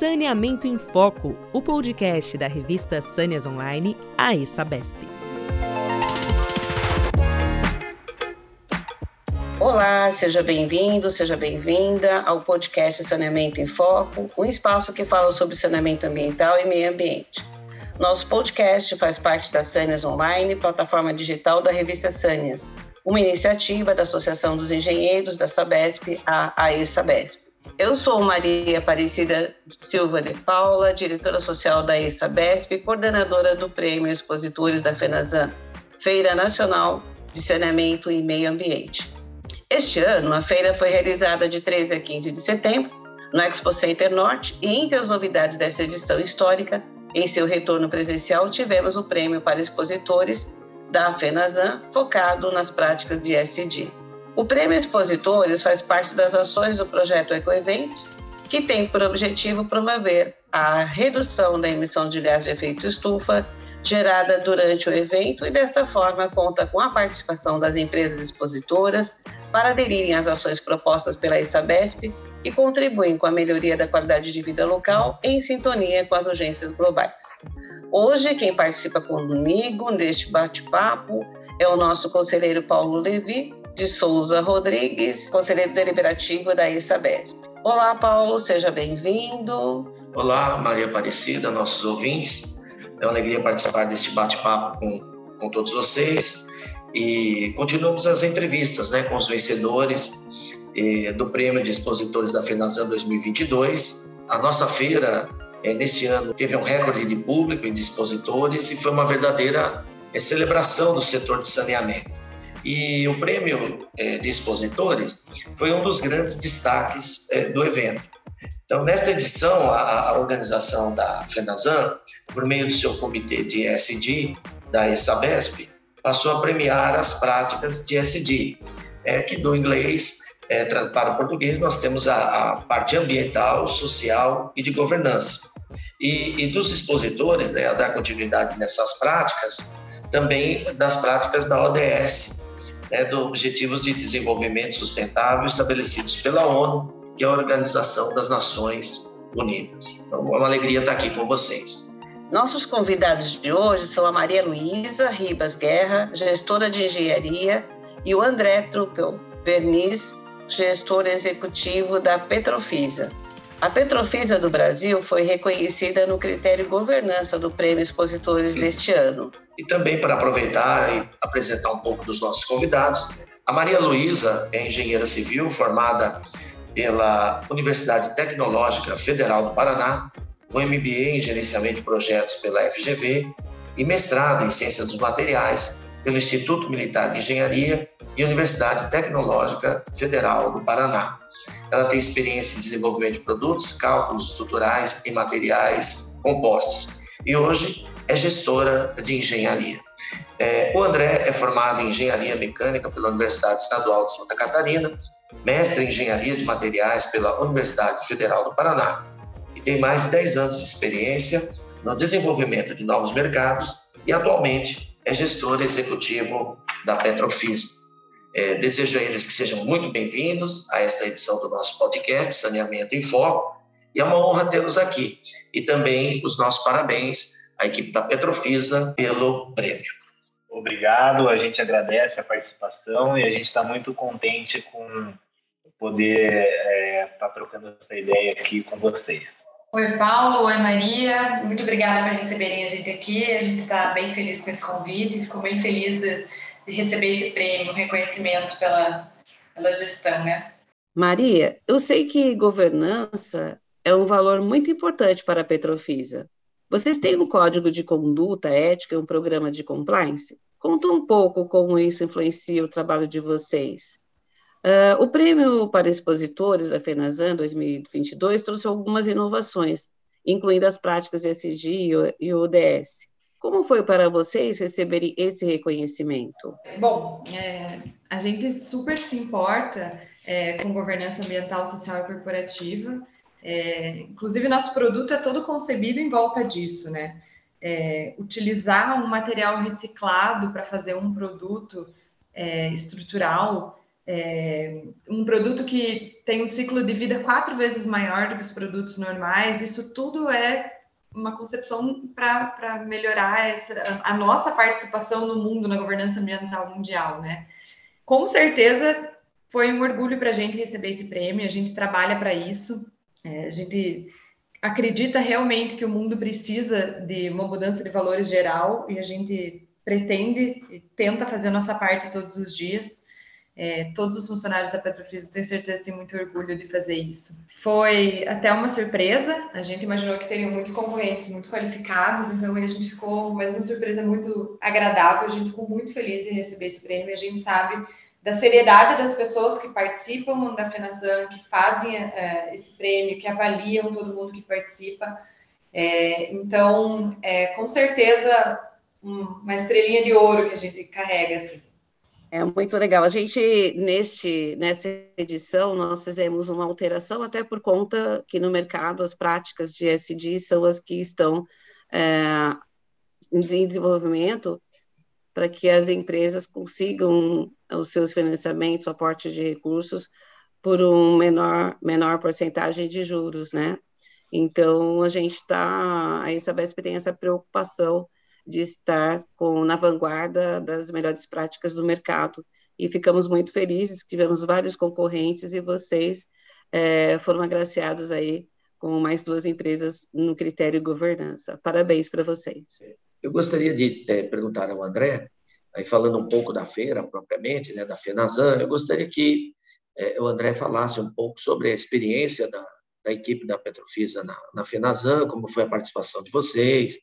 Saneamento em Foco, o podcast da revista Sâneas Online, a ESABESP. Olá, seja bem-vindo, seja bem-vinda ao podcast Saneamento em Foco, um espaço que fala sobre saneamento ambiental e meio ambiente. Nosso podcast faz parte da Sâneas Online, plataforma digital da revista Sâneas, uma iniciativa da Associação dos Engenheiros da Sabesp, a AESABESP. Eu sou Maria Aparecida Silva de Paula, diretora social da ESABESP, coordenadora do Prêmio Expositores da FENASAN, Feira Nacional de Saneamento e Meio Ambiente. Este ano, a feira foi realizada de 13 a 15 de setembro no Expo Center Norte e entre as novidades dessa edição histórica, em seu retorno presencial, tivemos o prêmio para expositores da FENASAN focado nas práticas de SD. O Prêmio Expositores faz parte das ações do projeto Ecoeventos, que tem por objetivo promover a redução da emissão de gás de efeito estufa gerada durante o evento e, desta forma, conta com a participação das empresas expositoras para aderirem às ações propostas pela ISABESP e contribuem com a melhoria da qualidade de vida local em sintonia com as urgências globais. Hoje, quem participa comigo neste bate-papo é o nosso conselheiro Paulo Levi, de Souza Rodrigues, conselheiro deliberativo da ISABESP. Olá, Paulo, seja bem-vindo. Olá, Maria Aparecida, nossos ouvintes. É uma alegria participar deste bate-papo com, com todos vocês. E continuamos as entrevistas né, com os vencedores eh, do Prêmio de Expositores da FENASAN 2022. A nossa feira, eh, neste ano, teve um recorde de público e de expositores e foi uma verdadeira eh, celebração do setor de saneamento. E o prêmio é, de expositores foi um dos grandes destaques é, do evento. Então, nesta edição, a, a organização da FENASAN, por meio do seu comitê de ESG, da ESABESP, passou a premiar as práticas de ESG, é, que do inglês é, para o português nós temos a, a, parte ambiental, social e de governança. E, e dos expositores, né, a dar continuidade nessas práticas, também das práticas da ODS, né, dos Objetivos de Desenvolvimento Sustentável estabelecidos pela ONU, que é a Organização das Nações Unidas. Então, é uma alegria estar aqui com vocês. Nossos convidados de hoje são a Maria Luísa Ribas Guerra, gestora de engenharia, e o André Truppel Verniz, gestor executivo da Petrofisa. A Petrofisa do Brasil foi reconhecida no critério governança do Prêmio Expositores Sim. deste ano. E também para aproveitar e apresentar um pouco dos nossos convidados, a Maria Luísa é engenheira civil formada pela Universidade Tecnológica Federal do Paraná, com MBA em Gerenciamento de Projetos pela FGV e mestrado em Ciências dos Materiais pelo Instituto Militar de Engenharia e Universidade Tecnológica Federal do Paraná. Ela tem experiência em desenvolvimento de produtos, cálculos estruturais e materiais compostos. E hoje é gestora de engenharia. É, o André é formado em engenharia mecânica pela Universidade Estadual de Santa Catarina, mestre em engenharia de materiais pela Universidade Federal do Paraná e tem mais de 10 anos de experiência no desenvolvimento de novos mercados e atualmente é gestor executivo da Petrofis. É, desejo a eles que sejam muito bem-vindos a esta edição do nosso podcast Saneamento em Foco e é uma honra tê-los aqui. E também os nossos parabéns à equipe da Petrofisa pelo prêmio. Obrigado, a gente agradece a participação e a gente está muito contente com poder estar é, tá trocando essa ideia aqui com vocês. Oi, Paulo. Oi, Maria. Muito obrigada por receberem a gente aqui. A gente está bem feliz com esse convite, ficou bem feliz de de receber esse prêmio, reconhecimento pela, pela gestão, né? Maria, eu sei que governança é um valor muito importante para a Petrofisa. Vocês têm um código de conduta ética e um programa de compliance? Conta um pouco como isso influencia o trabalho de vocês. Uh, o prêmio para expositores da FENASAN 2022 trouxe algumas inovações, incluindo as práticas de SG e o ODS. Como foi para vocês receberem esse reconhecimento? Bom, é, a gente super se importa é, com governança ambiental, social e corporativa. É, inclusive, nosso produto é todo concebido em volta disso, né? É, utilizar um material reciclado para fazer um produto é, estrutural é, um produto que tem um ciclo de vida quatro vezes maior do que os produtos normais, isso tudo é uma concepção para melhorar essa, a nossa participação no mundo, na governança ambiental mundial, né? Com certeza foi um orgulho para a gente receber esse prêmio, a gente trabalha para isso, é, a gente acredita realmente que o mundo precisa de uma mudança de valores geral e a gente pretende e tenta fazer a nossa parte todos os dias. É, todos os funcionários da Petrofisa, tenho certeza, têm muito orgulho de fazer isso. Foi até uma surpresa, a gente imaginou que teriam muitos concorrentes muito qualificados, então a gente ficou, mais uma surpresa muito agradável, a gente ficou muito feliz em receber esse prêmio, a gente sabe da seriedade das pessoas que participam da FENASAM, que fazem é, esse prêmio, que avaliam todo mundo que participa. É, então, é, com certeza, uma estrelinha de ouro que a gente carrega. Assim. É muito legal. A gente, neste, nessa edição, nós fizemos uma alteração, até por conta que no mercado as práticas de SD são as que estão é, em desenvolvimento para que as empresas consigam os seus financiamentos, aporte de recursos, por um menor, menor porcentagem de juros, né? Então, a gente está, a Isabesp tem essa preocupação de estar com, na vanguarda das melhores práticas do mercado. E ficamos muito felizes, tivemos vários concorrentes e vocês é, foram agraciados aí com mais duas empresas no critério governança. Parabéns para vocês. Eu gostaria de é, perguntar ao André, aí falando um pouco da feira propriamente, né, da FENAZAN, eu gostaria que é, o André falasse um pouco sobre a experiência da, da equipe da Petrofisa na, na FENAZAN, como foi a participação de vocês,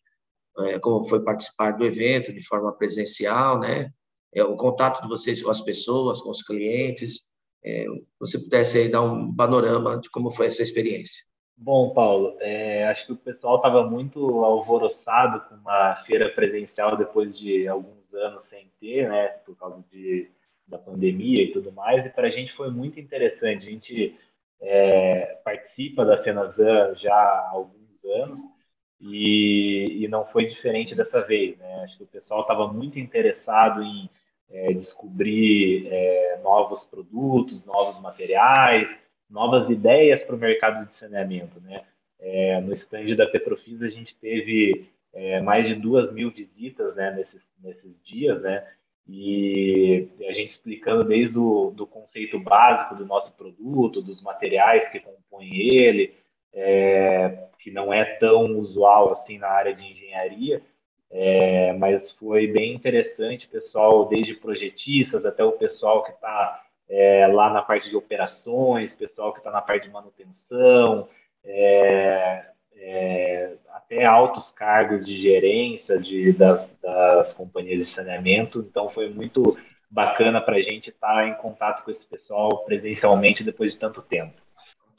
é, como foi participar do evento de forma presencial, né? É, o contato de vocês com as pessoas, com os clientes. É, você pudesse aí dar um panorama de como foi essa experiência. Bom, Paulo, é, acho que o pessoal estava muito alvoroçado com uma feira presencial depois de alguns anos sem ter, né, por causa de, da pandemia e tudo mais, e para a gente foi muito interessante. A gente é, participa da Fenazan já há alguns anos, e, e não foi diferente dessa vez. Né? Acho que o pessoal estava muito interessado em é, descobrir é, novos produtos, novos materiais, novas ideias para o mercado de saneamento. Né? É, no stand da Petrofis a gente teve é, mais de duas mil visitas né, nesses, nesses dias, né? e a gente explicando desde o do conceito básico do nosso produto, dos materiais que compõem ele, é, que não é tão usual assim na área de engenharia, é, mas foi bem interessante, pessoal, desde projetistas até o pessoal que está é, lá na parte de operações, pessoal que está na parte de manutenção, é, é, até altos cargos de gerência de, das, das companhias de saneamento. Então, foi muito bacana para a gente estar tá em contato com esse pessoal presencialmente depois de tanto tempo.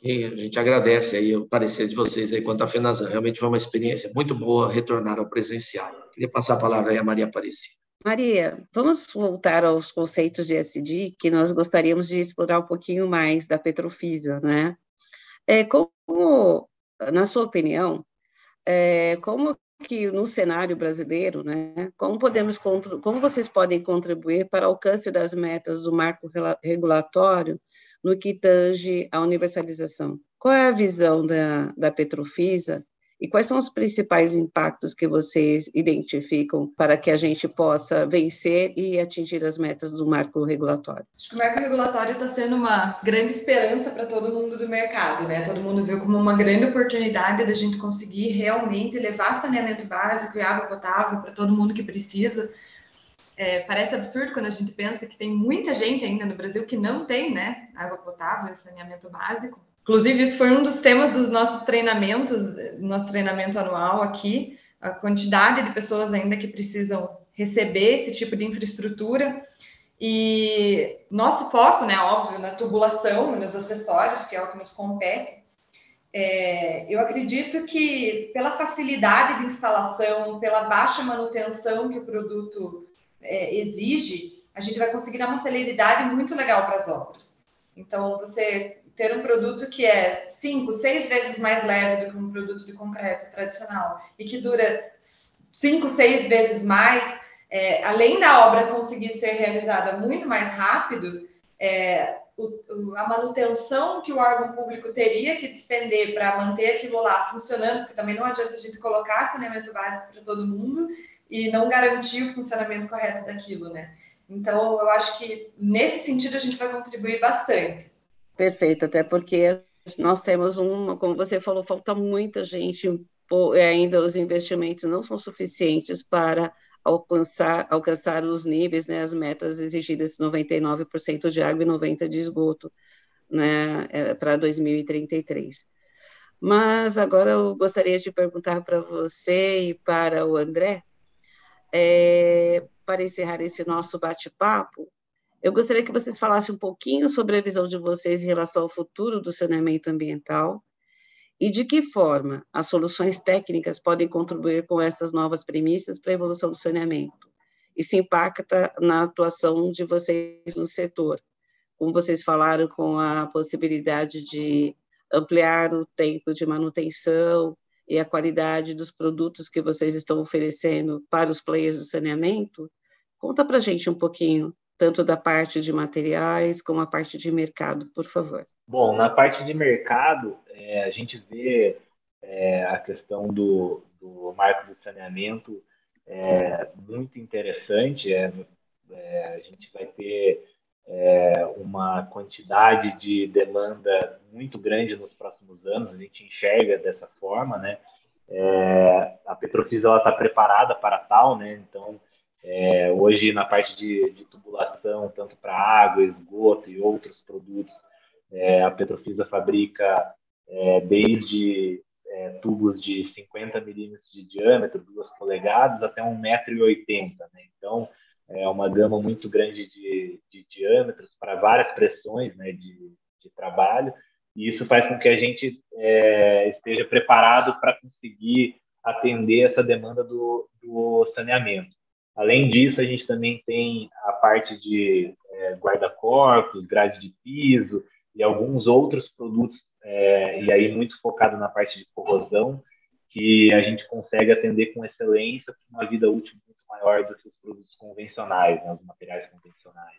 E a gente agradece aí o parecer de vocês aí quanto à FENASAN. Realmente foi uma experiência muito boa retornar ao presencial. Queria passar a palavra aí a Maria Aparecida. Maria, vamos voltar aos conceitos de SD, que nós gostaríamos de explorar um pouquinho mais da Petrofisa, né? É, como, na sua opinião, é, como que no cenário brasileiro, né, como podemos, como vocês podem contribuir para o alcance das metas do marco regulatório no que tange à universalização. Qual é a visão da, da Petrofisa e quais são os principais impactos que vocês identificam para que a gente possa vencer e atingir as metas do marco regulatório? Acho que o marco regulatório está sendo uma grande esperança para todo mundo do mercado, né? Todo mundo viu como uma grande oportunidade da gente conseguir realmente levar saneamento básico e água potável para todo mundo que precisa. É, parece absurdo quando a gente pensa que tem muita gente ainda no Brasil que não tem né, água potável e saneamento básico. Inclusive, isso foi um dos temas dos nossos treinamentos, nosso treinamento anual aqui, a quantidade de pessoas ainda que precisam receber esse tipo de infraestrutura. E nosso foco, né, óbvio, na tubulação, nos acessórios, que é o que nos compete, é, eu acredito que pela facilidade de instalação, pela baixa manutenção que o produto é, exige, a gente vai conseguir dar uma celeridade muito legal para as obras. Então, você ter um produto que é cinco, seis vezes mais leve do que um produto de concreto tradicional e que dura cinco, seis vezes mais, é, além da obra conseguir ser realizada muito mais rápido, é, o, a manutenção que o órgão público teria que despender para manter aquilo lá funcionando, porque também não adianta a gente colocar saneamento básico para todo mundo e não garantir o funcionamento correto daquilo, né? Então, eu acho que nesse sentido a gente vai contribuir bastante. Perfeito, até porque nós temos uma, como você falou, falta muita gente, ainda os investimentos não são suficientes para alcançar, alcançar os níveis, né, as metas exigidas, 99% de água e 90% de esgoto, né, é, para 2033. Mas agora eu gostaria de perguntar para você e para o André, é, para encerrar esse nosso bate-papo, eu gostaria que vocês falassem um pouquinho sobre a visão de vocês em relação ao futuro do saneamento ambiental, e de que forma as soluções técnicas podem contribuir com essas novas premissas para a evolução do saneamento? Isso impacta na atuação de vocês no setor, como vocês falaram, com a possibilidade de ampliar o tempo de manutenção e a qualidade dos produtos que vocês estão oferecendo para os players do saneamento. Conta para a gente um pouquinho tanto da parte de materiais como a parte de mercado, por favor. Bom, na parte de mercado, é, a gente vê é, a questão do, do marco do saneamento é, muito interessante. É, é a gente vai ter é, uma quantidade de demanda muito grande nos próximos anos, a gente enxerga dessa forma, né? É, a Petrofisa está preparada para tal, né? Então, é, hoje, na parte de, de tubulação, tanto para água, esgoto e outros produtos, é, a Petrofisa fabrica é, desde é, tubos de 50 milímetros de diâmetro, 2 polegadas, até 1,80m. Né? Então, é uma gama muito grande de, de diâmetros para várias pressões né, de, de, trabalho, e isso faz com que a gente é, esteja preparado para conseguir atender essa demanda do, do saneamento. Além disso, a gente também tem a parte de é, guarda-corpos, grade de piso e alguns outros produtos, é, e aí muito focado na parte de corrosão, que a gente consegue atender com excelência, uma vida útil maior do que os produtos convencionais, né, os materiais convencionais.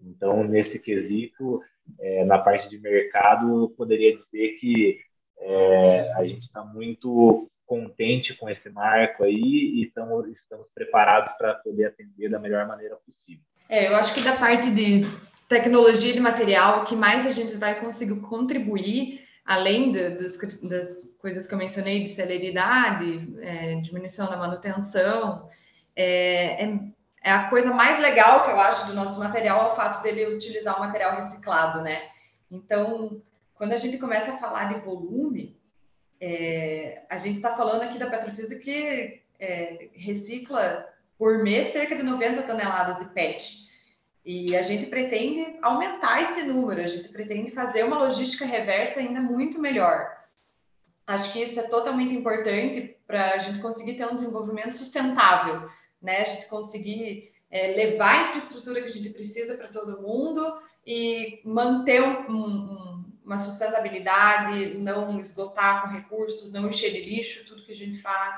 Então, nesse quesito, é, na parte de mercado, eu poderia dizer que é, a gente está muito contente com esse marco aí e estamos, estamos preparados para poder atender da melhor maneira possível. É, eu acho que da parte de tecnologia de material, o que mais a gente vai conseguir contribuir, além de, das, das, coisas que eu mencionei, de celeridade, é, diminuição da manutenção, é, é, é, a coisa mais legal que eu acho do nosso material, é o fato dele utilizar o material reciclado, né? Então, quando a gente começa a falar de volume, é, a gente está falando aqui da Petrofisa que é, recicla por mês cerca de 90 toneladas de PET. E a gente pretende aumentar esse número, a gente pretende fazer uma logística reversa ainda muito melhor. Acho que isso é totalmente importante para a gente conseguir ter um desenvolvimento sustentável, né? A gente conseguir é, levar a infraestrutura que a gente precisa para todo mundo e manter um, um uma sustentabilidade, não esgotar com recursos, não encher de lixo tudo que a gente faz.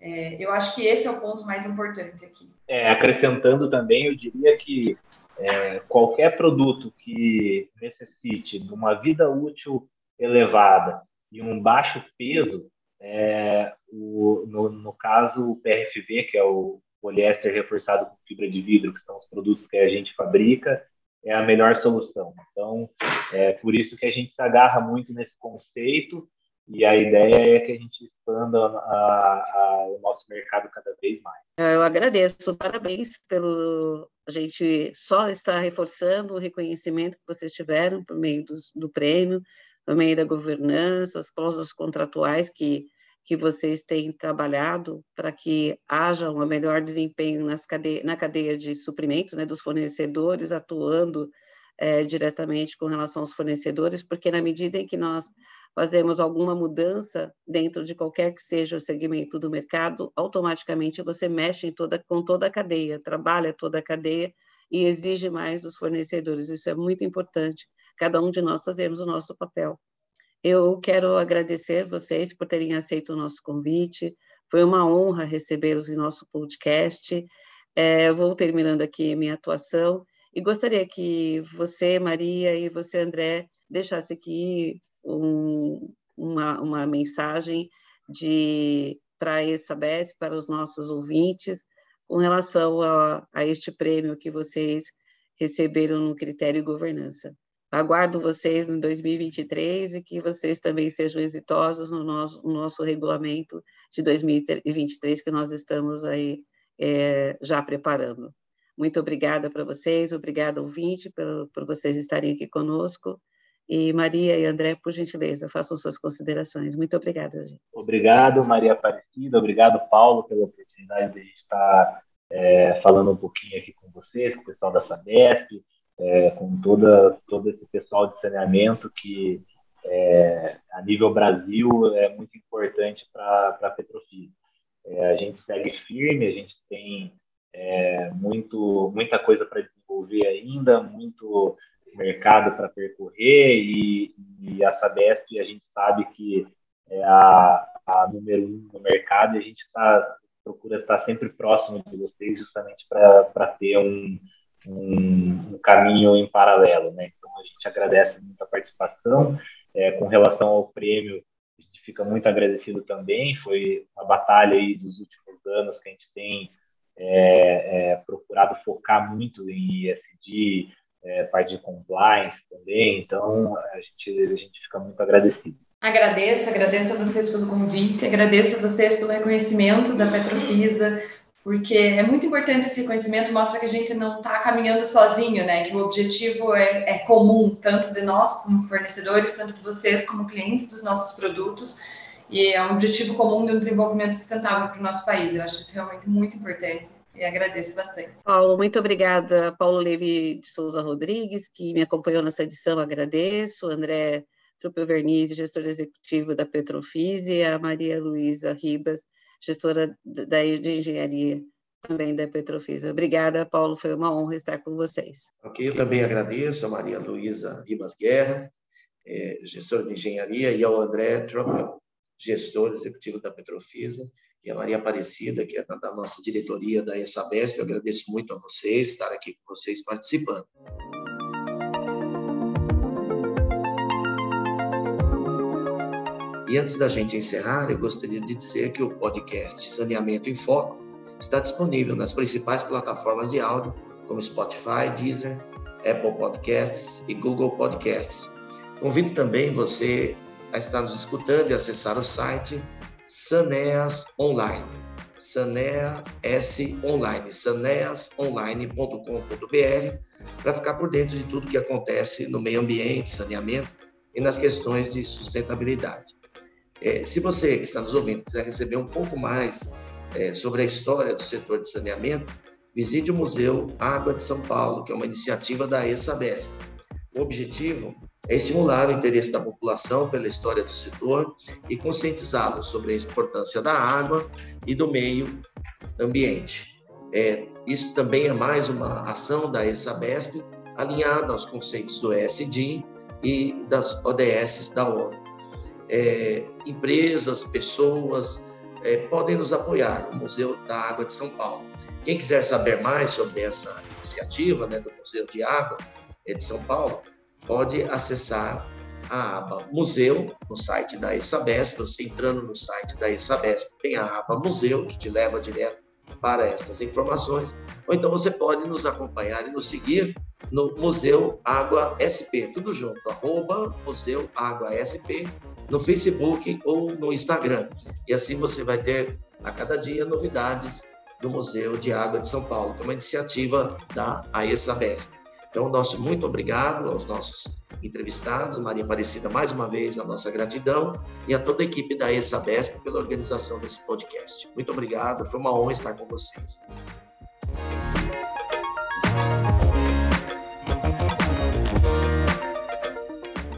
É, eu acho que esse é o ponto mais importante aqui. É, acrescentando também, eu diria que é, qualquer produto que necessite de uma vida útil elevada e um baixo peso, é, o, no, no, caso o PRFV, que é o poliéster reforçado com fibra de vidro, que são os produtos que a gente fabrica, é a melhor solução. Então, é por isso que a gente se agarra muito nesse conceito e a ideia é que a gente expanda a, a, o nosso mercado cada vez mais. É, eu agradeço, parabéns pelo a gente só estar reforçando o reconhecimento que vocês tiveram por meio do, do prêmio, por meio da governança, as cláusulas contratuais que que vocês têm trabalhado para que haja um melhor desempenho cadeia, na cadeia de suprimentos, né, dos fornecedores, atuando é, diretamente com relação aos fornecedores, porque na medida em que nós fazemos alguma mudança dentro de qualquer que seja o segmento do mercado, automaticamente você mexe toda, com toda a cadeia, trabalha toda a cadeia e exige mais dos fornecedores. Isso é muito importante, cada um de nós fazemos o nosso papel. Eu quero agradecer vocês por terem aceito o nosso convite. Foi uma honra recebê-los em nosso podcast. É, vou terminando aqui minha atuação E gostaria que você, Maria, e você, André, deixasse aqui um, uma, uma mensagem de para essa BES, para os nossos ouvintes, com relação a, a este prêmio que vocês receberam no critério governança. Aguardo vocês em 2023 e que vocês também sejam exitosos no nosso, no nosso regulamento de 2023 que nós estamos aí é, já preparando. Muito obrigada para vocês, obrigada ouvinte por, por vocês estarem aqui conosco. E Maria e André, por gentileza, façam suas considerações. Muito obrigada. Gente. Obrigado, Maria Aparecida. Obrigado, Paulo, pela oportunidade de a gente estar é, falando um pouquinho aqui com vocês, com o pessoal da Sabesp, é, com toda, todo esse pessoal de saneamento que, é, a nível Brasil, é muito importante para a Petrofis. É, a gente segue firme, a gente tem é, muito, muita coisa para desenvolver ainda, muito mercado para percorrer e, e, a Sabesp a gente sabe que é a, a número um no mercado e a gente tá, procura estar sempre próximo de vocês justamente para ter um, um, um, caminho em paralelo, né? Então a gente agradece muito a participação. É, com relação ao prêmio, a gente fica muito agradecido também. Foi uma batalha aí dos últimos anos que a gente tem é, é, procurado focar muito em ISD, é, parte de compliance também. Então a gente, a gente fica muito agradecido. Agradeço, agradeço a vocês pelo convite, agradeço a vocês pelo reconhecimento da Petrofisa, porque é muito importante esse reconhecimento, mostra que a gente não está caminhando sozinho, né? Que o objetivo é, é, comum, tanto de nós como fornecedores, tanto de vocês como clientes dos nossos produtos, e é um objetivo comum de um desenvolvimento sustentável para o nosso país. Eu acho isso realmente muito importante. E agradeço bastante. Paulo, muito obrigada. Paulo Levi de Souza Rodrigues, que me acompanhou nessa edição, agradeço. André Trupel Verniz, gestor executivo da Petrofis, e a Maria Luísa Ribas, gestora da, de engenharia também da Petrofisa. Obrigada, Paulo, foi uma honra estar com vocês. Ok, eu também agradeço a Maria Luísa Ribas Guerra, é, gestora de engenharia, e ao André Tropel, gestor executivo da Petrofisa, e a Maria Aparecida, que é da nossa diretoria da ESABESP. Eu agradeço muito a vocês, estar aqui com vocês participando. E antes da gente encerrar, eu gostaria de dizer que o podcast Saneamento em Foco está disponível nas principais plataformas de áudio, como Spotify, Deezer, Apple Podcasts e Google Podcasts. Convido também você a estar nos escutando e acessar o site Saneas Online. Sanea S Online, saneasonline.com.br, para ficar por dentro de tudo que acontece no meio ambiente, saneamento e nas questões de sustentabilidade. É, se você que está nos ouvindo quiser receber um pouco mais é, sobre a história do setor de saneamento, visite o Museu Água de São Paulo, que é uma iniciativa da ESABESP. O objetivo é estimular o interesse da população pela história do setor e conscientizá-los sobre a importância da água e do meio ambiente. É, isso também é mais uma ação da ESABESP alinhada aos conceitos do ESG e das ODS da ONU é, empresas, pessoas é, podem nos apoiar no Museu da Água de São Paulo. Quem quiser saber mais sobre essa iniciativa né, do Museu de Água é, de São Paulo, pode acessar a aba Museu no site da ESABESP. Você entrando no site da ESABESP, tem a aba Museu, que te leva direto para essas informações. Ou então você pode nos acompanhar e nos seguir no Museu Água SP, tudo junto, arroba Museu Água SP no Facebook ou no Instagram. E assim você vai ter a cada dia novidades do Museu de Água de São Paulo, que é uma iniciativa da AESABESP. Então, nosso muito obrigado aos nossos entrevistados, Maria Aparecida, mais uma vez, a nossa gratidão, e a toda a equipe da ESABESP pela organização desse podcast. Muito obrigado, foi uma honra estar com vocês.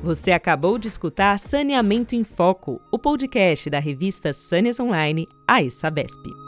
Você acabou de escutar Saneamento em Foco, o podcast da revista Sâneas Online, a Sabesp.